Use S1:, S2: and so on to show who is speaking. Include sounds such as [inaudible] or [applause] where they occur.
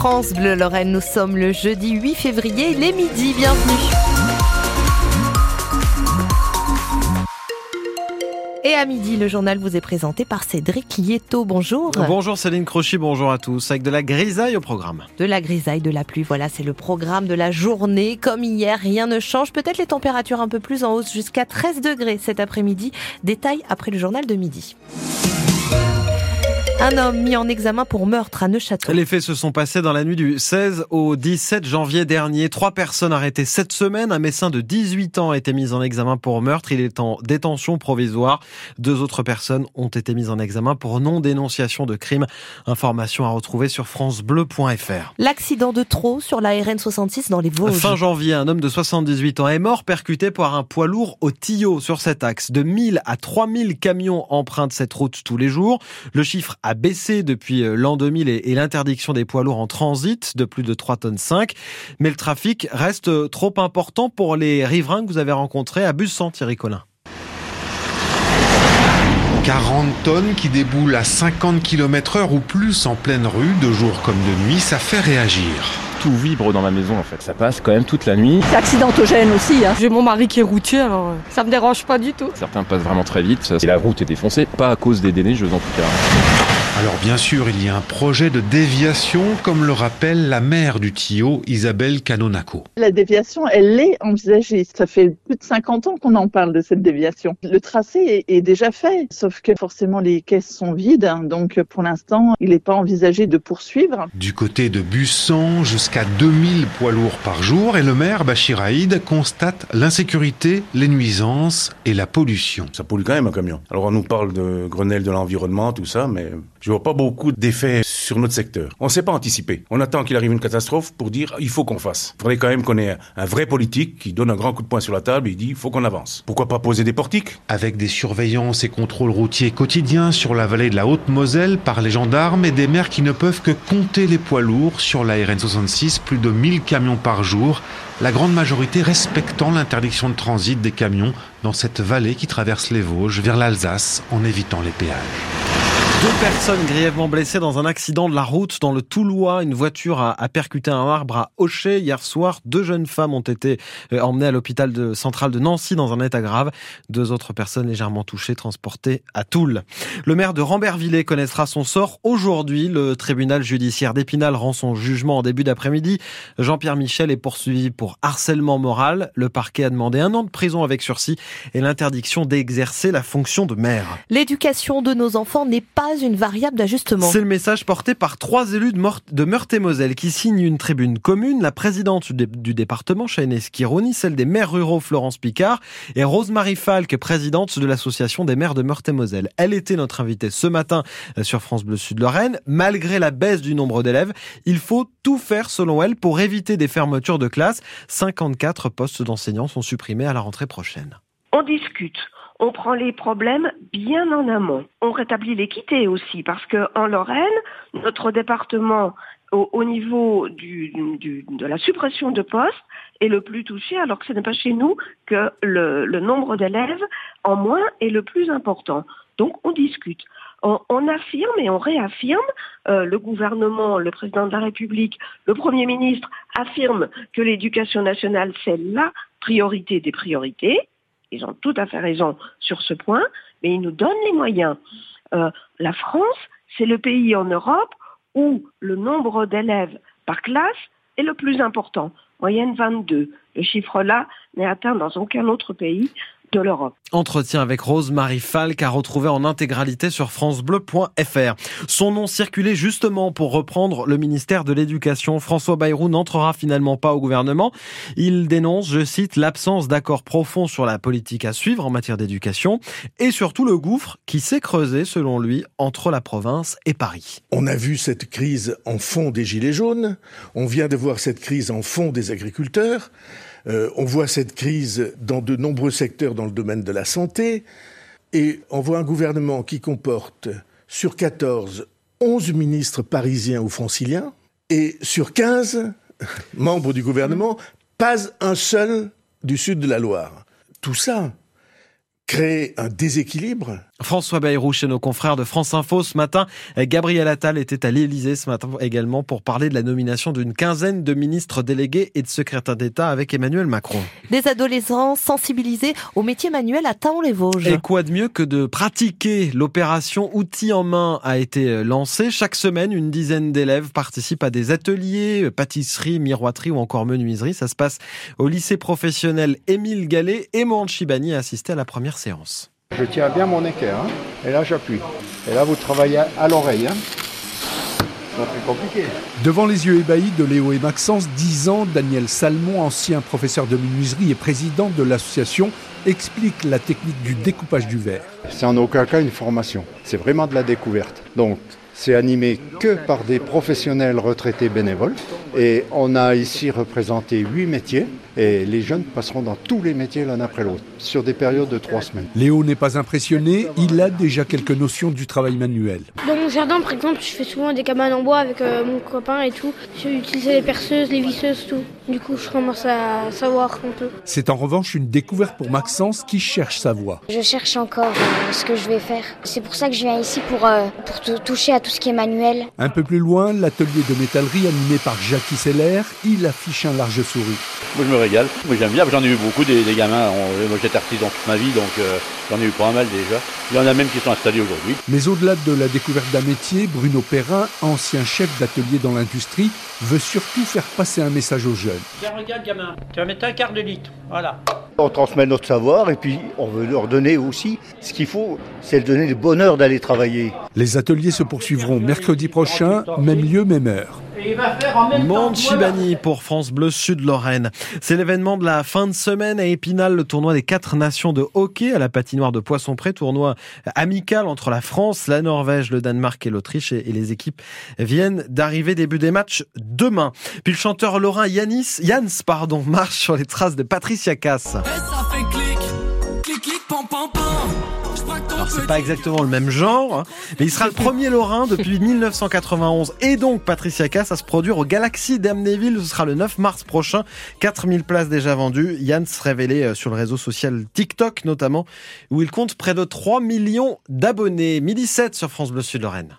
S1: France Bleu Lorraine, nous sommes le jeudi 8 février, les midi, bienvenue. Et à midi, le journal vous est présenté par Cédric Lieto. Bonjour.
S2: Bonjour Céline Crochy, bonjour à tous. Avec de la grisaille au programme.
S1: De la grisaille, de la pluie, voilà, c'est le programme de la journée. Comme hier, rien ne change. Peut-être les températures un peu plus en hausse jusqu'à 13 degrés cet après-midi. Détail après le journal de midi. Un homme mis en examen pour meurtre à Neuchâtel.
S2: Les faits se sont passés dans la nuit du 16 au 17 janvier dernier. Trois personnes arrêtées cette semaine. Un médecin de 18 ans a été mis en examen pour meurtre. Il est en détention provisoire. Deux autres personnes ont été mises en examen pour non-dénonciation de crime. Information à retrouver sur francebleu.fr.
S1: L'accident de trop sur la RN 66 dans les Vosges.
S2: Fin janvier, un homme de 78 ans est mort percuté par un poids lourd au Tillot sur cet axe. De 1000 à 3000 camions empruntent cette route tous les jours. Le chiffre a baissé depuis euh, l'an 2000 et, l'interdiction des poids lourds en transit de plus de 3 tonnes 5. Mais le trafic reste euh, trop important pour les riverains que vous avez rencontrés à Bussan, Thierry Collin.
S3: 40 tonnes qui déboulent à 50 km heure ou plus en pleine rue, de jour comme de nuit, ça fait réagir
S4: tout vibre dans la maison en fait. Ça passe quand même toute la nuit.
S5: C'est accidentogène aussi. Hein. J'ai mon mari qui est routier alors euh, ça me dérange pas du tout.
S4: Certains passent vraiment très vite et la route est défoncée, pas à cause des déneiges en tout cas.
S3: Alors bien sûr, il y a un projet de déviation, comme le rappelle la maire du Tio, Isabelle Canonaco.
S6: La déviation, elle est envisagée. Ça fait plus de 50 ans qu'on en parle de cette déviation. Le tracé est, déjà fait, sauf que forcément les caisses sont vides, hein. donc pour l'instant, il n'est pas envisagé de poursuivre.
S3: Du côté de Bussan, jusqu'à 2000 poids lourds par jour, et le maire Bachir Haïd constate l'insécurité, les nuisances et la pollution.
S7: Ça pollue quand même un camion. Alors on nous parle de Grenelle de l'environnement, tout ça, mais je vois pas beaucoup d'effets sur notre secteur. On ne sait pas anticiper. On attend qu'il arrive une catastrophe pour dire il faut qu'on fasse. Il faudrait quand même qu'on ait un vrai politique qui donne un grand coup de poing sur la table et dit il faut qu'on avance. Pourquoi pas poser des portiques?
S3: Avec des surveillances et contrôles routiers quotidiens sur la vallée de la Haute-Moselle par les gendarmes et des maires qui ne peuvent que compter les poids lourds sur la RN 66, plus de 1000 camions par jour, la grande majorité respectant l'interdiction de transit des camions dans cette vallée qui traverse les Vosges vers l'Alsace en évitant les péages.
S2: Deux personnes grièvement blessées dans un accident de la route dans le Toulois. Une voiture a, percuté un arbre à Aucher hier soir. Deux jeunes femmes ont été euh, emmenées à l'hôpital de, central de Nancy dans un état grave. Deux autres personnes légèrement touchées transportées à Toul. Le maire de Rambervillers connaîtra son sort aujourd'hui. Le tribunal judiciaire d'Épinal rend son jugement en début d'après-midi. Jean-Pierre Michel est poursuivi pour harcèlement moral. Le parquet a demandé un an de prison avec sursis et l'interdiction d'exercer la fonction de maire.
S1: L'éducation de nos enfants n'est pas une variable d'ajustement.
S2: C'est le message porté par trois élus de, Meurthe-et-Moselle qui signent une tribune commune. La présidente du, département, Shaine Skironi, celle des maires ruraux, Florence Picard, et Rosemarie Falk, présidente de l'association des maires de Meurthe-et-Moselle. Elle était notre invitée ce matin euh, sur France Bleu Sud-Lorraine. Malgré la baisse du nombre d'élèves, il faut tout faire selon elle pour éviter des fermetures de classes. 54 postes d'enseignants sont supprimés à la rentrée prochaine.
S8: On discute on prend les problèmes bien en amont. On rétablit l'équité aussi, parce qu'en Lorraine, notre département, au, niveau de la suppression de postes, est le plus touché, alors que ce n'est pas chez nous que le, nombre d'élèves en moins est le plus important. Donc on discute. On, affirme et on réaffirme, euh, le gouvernement, le président de la République, le Premier ministre affirment que l'éducation nationale, c'est la priorité des priorités ils ont tout à fait raison sur ce point, mais ils nous donnent les moyens. Euh, la France, c'est le pays en Europe où le nombre d'élèves par classe est le plus important, moyenne 22. Le chiffre-là n'est atteint dans aucun autre pays de l'Europe.
S2: Entretien avec Rose-Marie Falk à retrouver en intégralité sur francebleu.fr. Son nom circulait justement pour reprendre le ministère de l'Éducation. François Bayrou n'entrera finalement pas au gouvernement. Il dénonce, je cite, l'absence d'accord profond sur la politique à suivre en matière d'éducation et surtout le gouffre qui s'est creusé, selon lui, entre la province et Paris.
S9: On a vu cette crise en fond des Gilets jaunes. On vient de voir cette crise en fond des agriculteurs. Euh, on voit cette crise dans de nombreux secteurs dans le domaine de la santé. Et on voit un gouvernement qui comporte sur 14, 11 ministres parisiens ou franciliens. Et sur 15 [laughs] membres du gouvernement, pas un seul du sud de la Loire. Tout ça crée un déséquilibre
S2: François Bayrou chez nos confrères de France Info ce matin. Gabriel Attal était à l'Élysée ce matin également pour parler de la nomination d'une quinzaine de ministres délégués et de secrétaires d'État avec Emmanuel Macron.
S1: Des adolescents sensibilisés au métier manuel à Taon-les-Vosges.
S2: Et quoi de mieux que de pratiquer L'opération Outils en main a été lancée. Chaque semaine, une dizaine d'élèves participent à des ateliers, pâtisserie, miroiterie ou encore menuiserie. Ça se passe au lycée professionnel Émile Gallet et Mohan Chibani a assisté à la première séance.
S10: Je tiens bien mon équerre, hein. et là j'appuie. Et là vous travaillez à l'oreille. Hein. C'est compliqué.
S11: Devant les yeux ébahis de Léo et Maxence, 10 ans, Daniel Salmon, ancien professeur de menuiserie et président de l'association, explique la technique du découpage du verre.
S10: C'est en aucun cas une formation, c'est vraiment de la découverte. Donc c'est animé que par des professionnels retraités bénévoles. Et on a ici représenté huit métiers. Et les jeunes passeront dans tous les métiers l'un après l'autre, sur des périodes de trois semaines.
S11: Léo n'est pas impressionné, il a déjà quelques notions du travail manuel.
S12: Dans mon jardin, par exemple, je fais souvent des cabanes en bois avec euh, mon copain et tout. J'ai utilisé les perceuses, les visseuses, tout. Du coup, je commence à savoir un peu.
S11: C'est en revanche une découverte pour Maxence qui cherche sa voie.
S13: Je cherche encore euh, ce que je vais faire. C'est pour ça que je viens ici pour, euh, pour toucher à tout ce qui est manuel.
S11: Un peu plus loin, l'atelier de métallerie animé par Jackie Seller, il affiche un large souris.
S14: Moi, je me régale. Moi, j'aime bien. J'en ai eu beaucoup des, gamins. moi, j'étais artisan toute ma vie, donc euh, j'en ai eu pas mal déjà. Il y en a même qui sont installés aujourd'hui.
S11: Mais au-delà de la découverte d'un métier, Bruno Perrin, ancien chef d'atelier dans l'industrie, veut surtout faire passer un message aux jeunes.
S15: Tiens, regarde, gamin. Tu vas mettre un quart de litre. Voilà.
S16: On transmet notre savoir et puis on veut leur donner aussi ce qu'il faut, c'est donner le bonheur d'aller travailler.
S11: Les ateliers se poursuivront mercredi prochain, même lieu, même heure.
S2: Monde Chibani pour France Bleu Sud-Lorraine. C'est l'événement de la fin de semaine à Épinal, le tournoi des quatre nations de hockey à la patinoire de Poisson-Pré, tournoi amical entre la France, la Norvège, le Danemark et l'Autriche et les équipes viennent d'arriver début des matchs demain. Puis le chanteur lorrain Yanis, Jans pardon, [laughs] marche sur les traces de Patricia Cass. Alors c'est pas exactement le même genre, hein, mais il sera le premier Lorrain depuis [laughs] 1991 et donc Patricia Cass à se produire au Galaxy d'Amnéville. Ce sera le 9 mars prochain. 4000 places déjà vendues. Yann se révélait euh, sur le réseau social TikTok notamment, où il compte près de 3 millions d'abonnés. Midi 7 sur France Bleu Sud Lorraine.